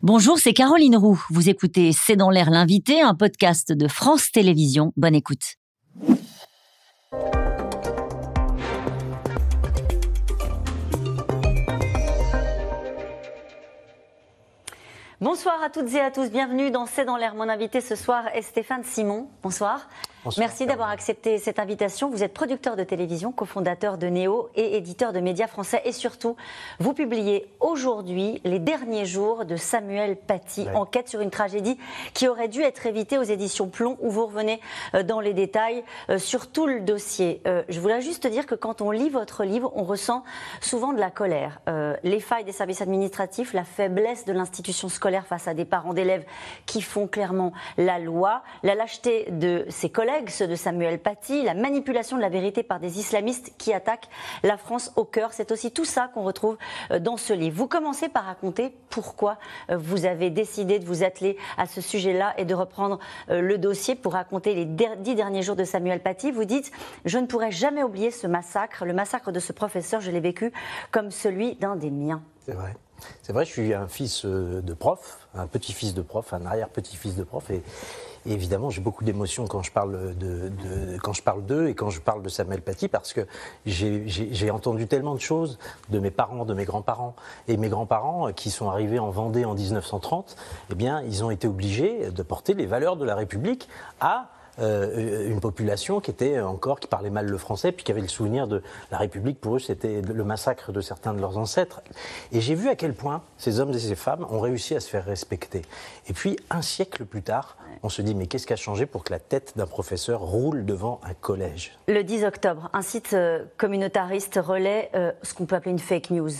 Bonjour, c'est Caroline Roux. Vous écoutez C'est dans l'air l'invité, un podcast de France Télévisions. Bonne écoute. Bonsoir à toutes et à tous, bienvenue dans C'est dans l'air. Mon invité ce soir est Stéphane Simon. Bonsoir. Merci d'avoir accepté cette invitation. Vous êtes producteur de télévision, cofondateur de Néo et éditeur de médias français. Et surtout, vous publiez aujourd'hui les derniers jours de Samuel Paty, enquête sur une tragédie qui aurait dû être évitée aux éditions Plomb, où vous revenez euh, dans les détails euh, sur tout le dossier. Euh, je voulais juste dire que quand on lit votre livre, on ressent souvent de la colère. Les failles des services administratifs, la faiblesse de l'institution scolaire face à des parents d'élèves qui font clairement la loi, la lâcheté de ses collègues ceux de Samuel Paty, la manipulation de la vérité par des islamistes qui attaquent la France au cœur. C'est aussi tout ça qu'on retrouve euh, dans ce livre. Vous commencez par raconter pourquoi euh, vous avez décidé de vous atteler à ce sujet-là et de reprendre euh, le dossier pour raconter les dix derniers jours de Samuel Paty. Vous dites Je ne pourrai jamais oublier ce massacre. Le massacre de ce professeur, je l'ai vécu comme celui d'un des miens. C'est vrai. C'est vrai, je suis un fils de prof, un petit-fils de prof, un arrière-petit-fils de prof. Et, évidemment, j'ai beaucoup d'émotions quand je parle de, quand je parle d'eux et quand je parle de Samuel Paty parce que j'ai entendu tellement de choses de mes parents, de mes grands-parents et mes grands-parents qui sont arrivés en Vendée en 1930. Eh bien, ils ont été obligés de porter les valeurs de la République à euh, une population qui était encore, qui parlait mal le français, puis qui avait le souvenir de la République. Pour eux, c'était le massacre de certains de leurs ancêtres. Et j'ai vu à quel point ces hommes et ces femmes ont réussi à se faire respecter. Et puis, un siècle plus tard, on se dit, mais qu'est-ce qui a changé pour que la tête d'un professeur roule devant un collège? Le 10 octobre, un site euh, communautariste relaie euh, ce qu'on peut appeler une fake news.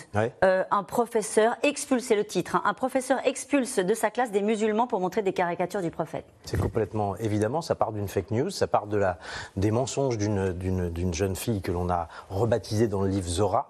un professeur expulse, c'est le titre, hein, un professeur expulse de sa classe des musulmans pour montrer des caricatures du prophète. C'est complètement évidemment, ça part d'une fake news, ça part de la, des mensonges d'une jeune fille que l'on a rebaptisée dans le livre Zora,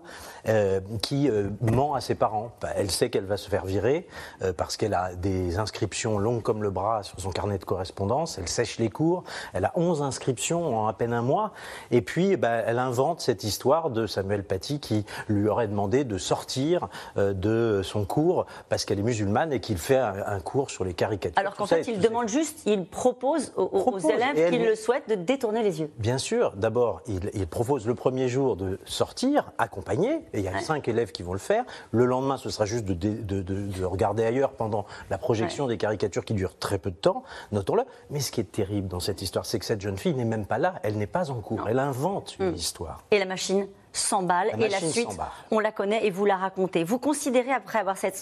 euh, qui euh, ment à ses parents. Bah, elle sait qu'elle va se faire virer euh, parce qu'elle a des inscriptions longues comme le bras sur son carnet de correspondance, elle sèche les cours, elle a 11 inscriptions en à peine un mois, et puis bah, elle invente cette histoire de Samuel Paty qui lui aurait demandé de sortir de son cours parce qu'elle est musulmane et qu'il fait un, cours sur les caricatures. Alors qu'en fait, il demande juste, il propose aux, aux élèves qu'il le souhaite de détourner les yeux. Bien sûr. D'abord, il, propose le premier jour de sortir, accompagné, et il y a cinq élèves qui vont le faire. Le lendemain, ce sera juste de, regarder ailleurs pendant la projection des caricatures qui durent très peu de temps, notons-le. Mais ce qui est terrible dans cette histoire, c'est que cette jeune fille n'est même pas là, elle n'est pas en cours, elle invente une hmm. histoire. Et la machine s'emballe et la suite, on la connaît et vous la racontez. Vous considérez, après avoir, fait,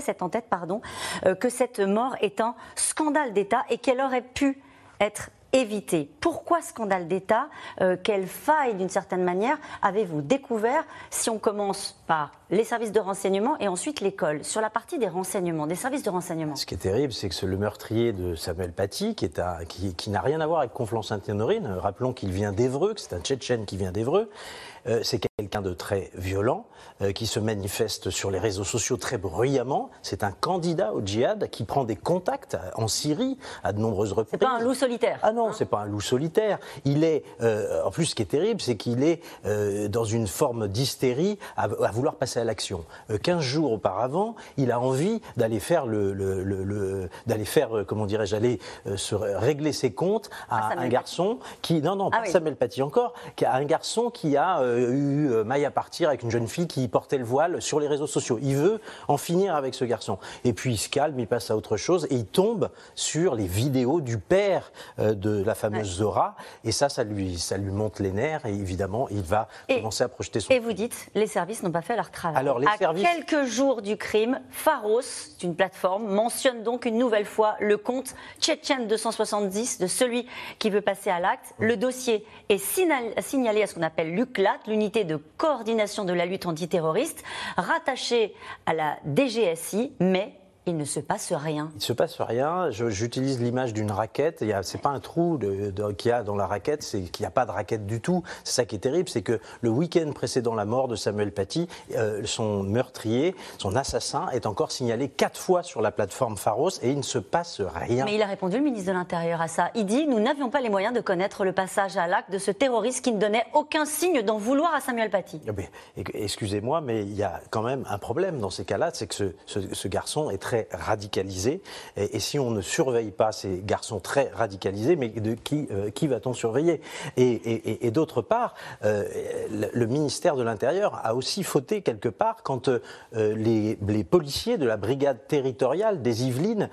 cette entête, pardon, euh, que cette mort est un scandale d'État et qu'elle aurait pu être évité. Pourquoi scandale d'État euh, Quelle faille, d'une certaine manière, avez-vous découvert si on commence par les services de renseignement et ensuite l'école Sur la partie des renseignements, des services de renseignement? Ce qui est terrible, c'est que le meurtrier de Samuel Paty, qui, qui, n'a rien à voir avec Conflans-Sainte-Honorine, rappelons qu'il vient d'Evreux, que c'est un Tchétchène qui vient d'Evreux, euh, c'est quelqu'un de très violent, euh, qui se manifeste sur les réseaux sociaux très bruyamment. C'est un candidat au djihad qui prend des contacts en Syrie à de nombreuses reprises. C'est pas un loup solitaire. Ah non, c'est pas un loup solitaire. Il est, euh, en plus, ce qui est terrible, c'est qu'il est, dans une forme d'hystérie à, vouloir passer à l'action. 15 jours auparavant, il a envie d'aller faire le, d'aller faire, comment dirais-je, aller se régler ses comptes à ah, un garçon qui, non, non, ah pas Samuel Paty encore, qui a un garçon qui a euh, eu euh, maille à partir avec une jeune fille qui portait le voile sur les réseaux sociaux. Il veut en finir avec ce garçon. Et puis il se calme, il passe à autre chose et il tombe sur les vidéos du père euh, de la fameuse Zora. Et ça, ça lui, ça lui monte les nerfs et évidemment, il va commencer à projeter son. Et vous dites, les services n'ont pas fait leur travail. Alors, les à quelques jours du crime, Pharos, une plateforme, mentionne donc une nouvelle fois le compte Tchétchène 270 de celui qui veut passer à l'acte. Le dossier est signalé à ce qu'on appelle l'UCLAT, l'unité de coordination de la lutte antiterroriste, rattachée à la DGSI, mais Il ne se passe rien. Il ne se passe rien. J'utilise l'image d'une raquette. Ce n'est pas un trou qu'il y a dans la raquette, c'est qu'il n'y a pas de raquette du tout. C'est ça qui est terrible, c'est que le week-end précédent la mort de Samuel Paty, euh, son meurtrier, son assassin, est encore signalé quatre fois sur la plateforme Pharos et il ne se passe rien. Mais il a répondu, le ministre de l'Intérieur, à ça. Il dit Nous n'avions pas les moyens de connaître le passage à l'acte de ce terroriste qui ne donnait aucun signe d'en vouloir à Samuel Paty. Eh excusez-moi, mais il y a quand même un problème dans ces cas-là, c'est que ce, garçon est très radicalisé. Et, si on ne surveille pas ces garçons très radicalisés, mais de qui, euh, qui va-t-on surveiller? Et, d'autre part, euh, le, ministère de l'Intérieur a aussi fauté quelque part quand euh, les, policiers de la brigade territoriale des Yvelines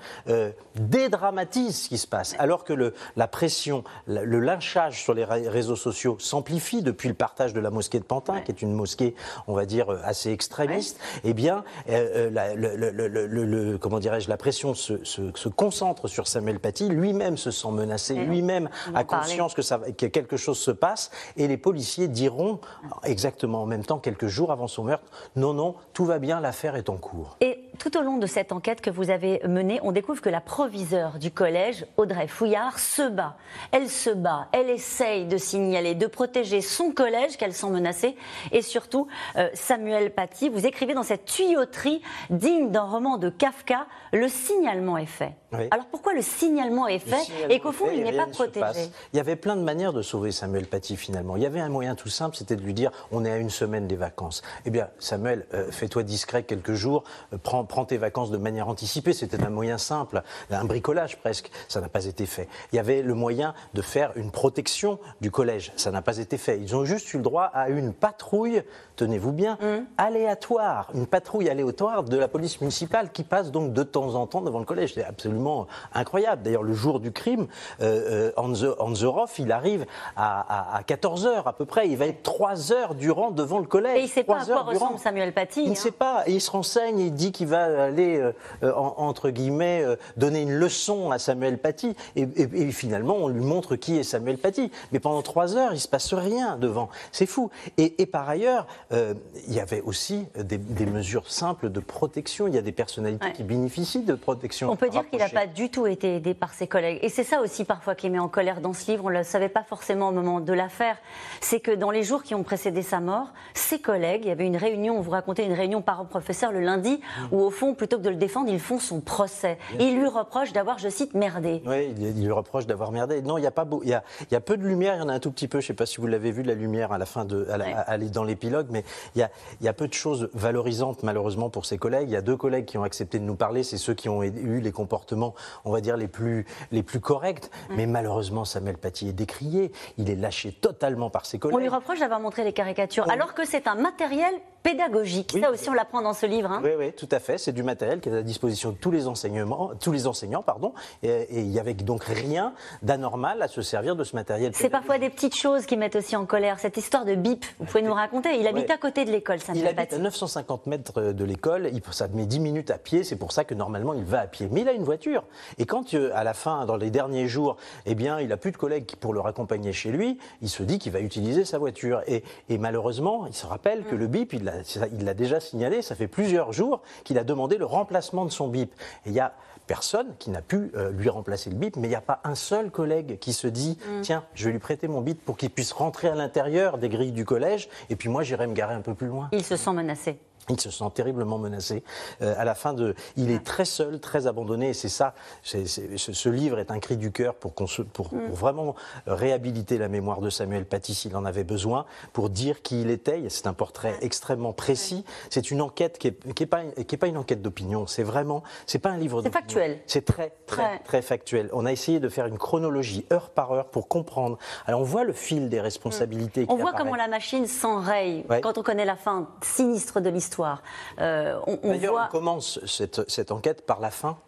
dédramatisent ce qui se passe, alors que le, la pression, le lynchage sur les réseaux sociaux s'amplifie depuis le partage de la mosquée de Pantin, qui est une mosquée, on va dire, assez extrémiste. Eh bien, la, le, comment dirais-je, la pression se, concentre sur Samuel Paty, lui-même se sent menacé, lui-même a conscience que, ça, que quelque chose se passe, et les policiers diront exactement en même temps, quelques jours avant son meurtre, non, non, tout va bien, l'affaire est en cours. Et tout au long de cette enquête que vous avez menée, on découvre que la proviseure du collège, Audrey Fouillard, se bat. Elle se bat, elle essaye de signaler, de protéger son collège qu'elle sent menacé, et surtout euh, Samuel Paty. Vous écrivez dans cette tuyauterie digne d'un roman de Kafka, le signalement est fait. Alors pourquoi le signalement est fait et qu'au fond il n'est pas protégé? Il y avait plein de manières de sauver Samuel Paty finalement. Il y avait un moyen tout simple, c'était de lui dire on est à une semaine des vacances. Eh bien Samuel, euh, fais-toi discret quelques jours, euh, prends, tes vacances de manière anticipée. C'était un moyen simple, un bricolage presque. Ça n'a pas été fait. Il y avait le moyen de faire une protection du collège. Ça n'a pas été fait. Ils ont juste eu le droit à une patrouille, tenez-vous bien, mmh. aléatoire, une patrouille aléatoire de la police municipale qui passe donc de temps en temps devant le collège. C'est absolument incroyable. D'ailleurs, le jour du crime, euh, euh il arrive à, 14 h à peu près. Il va être 3 heures durant devant le collège. Et il ne sait pas à quoi ressemble Samuel Paty. Il ne sait hein. pas. Et il se renseigne, il dit qu'il va aller, euh, euh, entre guillemets, donner une leçon à Samuel Paty. Et, finalement, on lui montre qui est Samuel Paty. Mais pendant 3 heures, il ne se passe rien devant. C'est fou. Et, par ailleurs, il y avait aussi des, mesures simples de protection. Il y a des personnalités qui bénéficient de protection. On peut dire qu'il n'a pas du tout été aidé par ses collègues. Et c'est ça aussi parfois qui met en colère dans ce livre. On ne le savait pas forcément au moment de l'affaire. C'est que dans les jours qui ont précédé sa mort, ses collègues, il y avait une réunion, on vous racontait une réunion parents-professeurs le lundi, mmh. où au fond, plutôt que de le défendre, ils font son procès. et ils lui reprochent d'avoir, je cite, merdé. Oui, il lui reproche d'avoir merdé. Non, il y a pas beau, il y a, il y a peu de lumière, il y en a un tout petit peu. Je ne sais pas si vous l'avez vu, la lumière à la fin de, à dans l'épilogue, mais il y, a, il y a peu de choses valorisantes malheureusement pour ses collègues. Il y a deux collègues qui ont accepté de nous parler, c'est ceux qui ont eu les comportements on va dire, les plus, les plus correctes. Mais malheureusement, Samuel Paty est décrié. Il est lâché totalement par ses collègues. On lui reproche d'avoir montré les caricatures, alors que c'est un matériel pédagogique. Ça aussi, on l'apprend dans ce livre. Hein. Oui, oui, tout à fait. C'est du matériel qui est à la disposition de tous les, enseignements, tous les enseignants. Pardon, et, il n'y avait donc rien d'anormal à se servir de ce matériel. C'est parfois des petites choses qui mettent aussi en colère. Cette histoire de bip, vous pouvez nous raconter Il habite à côté de l'école, Samuel Il habite à 950 mètres de l'école. Ça met 10 minutes à pied. C'est pour ça que normalement, il va à pied. Mais il a une voiture. Et quand, euh, à la fin, dans les derniers jours, eh bien, il n'a plus de collègues pour le raccompagner chez lui, il se dit qu'il va utiliser sa voiture. Et, malheureusement, il se rappelle que le bip, il l'a déjà signalé, ça fait plusieurs jours qu'il a demandé le remplacement de son bip. Et il y a personne qui n'a pu euh, lui remplacer le bip, mais il n'y a pas un seul collègue qui se dit mm. tiens, je vais lui prêter mon bip pour qu'il puisse rentrer à l'intérieur des grilles du collège, et puis moi j'irai me garer un peu plus loin. Il se sent menacé. Il se sent terriblement menacé. Euh, à la fin de, il est très seul, très abandonné. Et c'est ça. ce livre est un cri du cœur pour, mm. vraiment réhabiliter la mémoire de Samuel Paty s'il en avait besoin, pour dire qui il était. C'est un portrait extrêmement précis. C'est une enquête qui n'est est pas, qui est pas une enquête d'opinion. C'est vraiment, c'est pas un livre. C'est factuel. C'est très, très, très factuel. On a essayé de faire une chronologie heure par heure pour comprendre. Alors on voit le fil des responsabilités. On voit comment la machine s'enraye quand on connaît la fin sinistre de l'histoire. Euh, on, on, commence cette, enquête par la fin.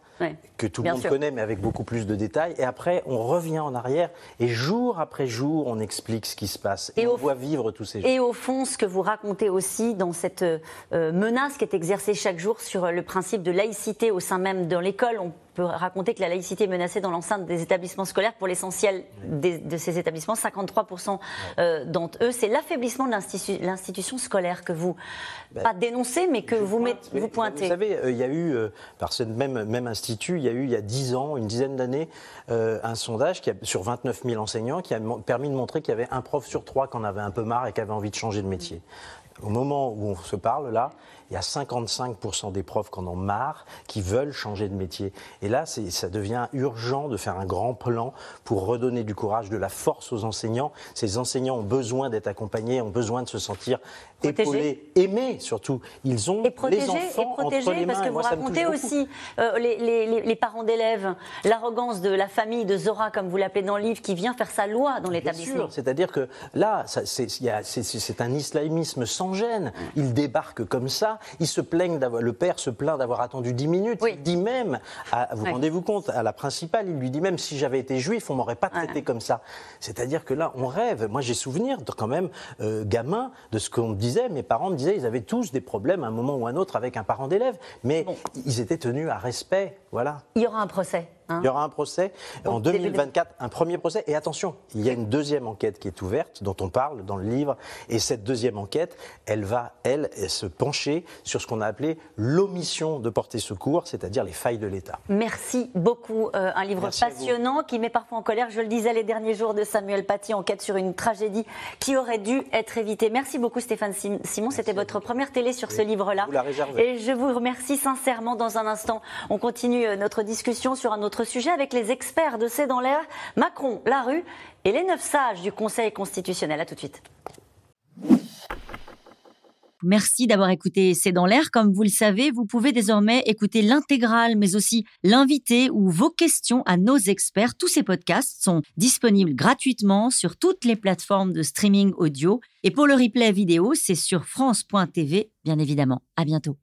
que tout le monde connaît, mais avec beaucoup plus de détails. Et après, on revient en arrière, et jour après jour, on explique ce qui se passe. Et, on voit vivre tous ces jours. Et au fond, ce que vous racontez aussi dans cette euh, menace qui est exercée chaque jour sur le principe de laïcité au sein même de l'école, peut raconter que la laïcité est menacée dans l'enceinte des établissements scolaires pour l'essentiel de ces établissements, 53% euh, d'entre eux. C'est l'affaiblissement de l'institution scolaire que vous, ben, pas dénoncez, mais que vous, vous pointez. Vous savez, euh, il y a eu, euh, par ce même, même institut, il y a eu il y a 10 ans, une dizaine d'années, un sondage qui a, sur 29 000 enseignants qui a permis de montrer qu'il y avait un prof sur trois qui en avait un peu marre et qui avait envie de changer de métier. Au moment où on se parle là, il y a 55% des profs qui en ont marre, qui veulent changer de métier. Et là, ça devient urgent de faire un grand plan pour redonner du courage, de la force aux enseignants. Ces enseignants ont besoin d'être accompagnés, ont besoin de se sentir épaulés, aimés surtout. Ils ont et protégés, les enfants et protégés, entre les mains. Parce que vous racontez aussi euh, les, les, les, parents d'élèves, l'arrogance de la famille de Zora, comme vous l'appelez dans le livre, qui vient faire sa loi dans l'établissement. C'est-à-dire que là, c'est un islamisme sans gêne. Il débarque comme ça il se plaignent d'avoir, le père se plaint d'avoir attendu 10 minutes. Il dit même, vous rendez-vous compte, à la principale, il lui dit même si j'avais été juif, on m'aurait pas traité comme ça. C'est-à-dire que là, on rêve. Moi, j'ai souvenir quand même, euh, gamin, de ce qu'on me disait. Mes parents me disaient, ils avaient tous des problèmes à un moment ou à un autre avec un parent d'élève, mais ils étaient tenus à respect. Voilà. Il y aura un procès. Hein. il y aura un procès en 2024, un premier procès. Et attention, il y a une deuxième enquête qui est ouverte, dont on parle dans le livre. Et cette deuxième enquête, elle va, elle, se pencher sur ce qu'on a appelé l'omission de porter secours, c'est-à-dire les failles de l'État. Merci beaucoup. Euh, un livre passionnant qui met parfois en colère. Je le disais les derniers jours de Samuel Paty, enquête sur une tragédie qui aurait dû être évitée. Merci beaucoup Stéphane Simon. C'était votre première télé sur ce livre-là. Et je vous remercie sincèrement. Dans un instant, on continue euh, notre discussion sur un autre sujet avec les experts de C'est dans l'air, Macron, la rue et les neuf sages du Conseil constitutionnel. A tout de suite. Merci d'avoir écouté C'est dans l'air. Comme vous le savez, vous pouvez désormais écouter l'intégrale, mais aussi l'invité ou vos questions à nos experts. Tous ces podcasts sont disponibles gratuitement sur toutes les plateformes de streaming audio. Et pour le replay vidéo, c'est sur France.tv, bien évidemment. À bientôt.